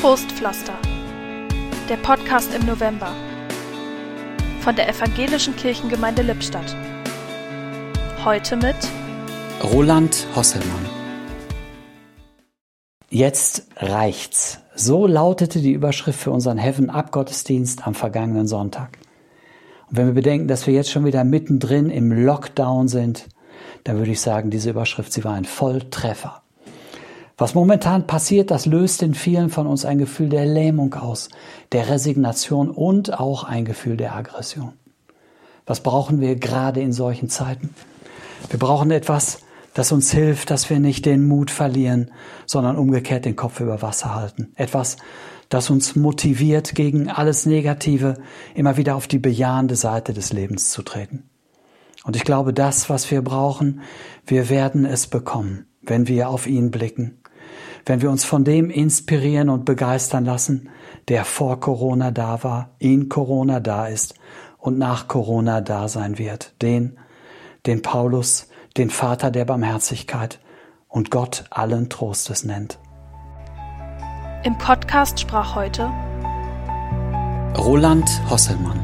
Trostpflaster. Der Podcast im November von der Evangelischen Kirchengemeinde Lippstadt. Heute mit Roland Hosselmann. Jetzt reicht's. So lautete die Überschrift für unseren Heaven Up Gottesdienst am vergangenen Sonntag. Und wenn wir bedenken, dass wir jetzt schon wieder mittendrin im Lockdown sind, dann würde ich sagen, diese Überschrift, sie war ein Volltreffer. Was momentan passiert, das löst in vielen von uns ein Gefühl der Lähmung aus, der Resignation und auch ein Gefühl der Aggression. Was brauchen wir gerade in solchen Zeiten? Wir brauchen etwas, das uns hilft, dass wir nicht den Mut verlieren, sondern umgekehrt den Kopf über Wasser halten. Etwas, das uns motiviert, gegen alles Negative immer wieder auf die bejahende Seite des Lebens zu treten. Und ich glaube, das, was wir brauchen, wir werden es bekommen, wenn wir auf ihn blicken wenn wir uns von dem inspirieren und begeistern lassen, der vor Corona da war, in Corona da ist und nach Corona da sein wird. Den, den Paulus, den Vater der Barmherzigkeit und Gott allen Trostes nennt. Im Podcast sprach heute Roland Hosselmann.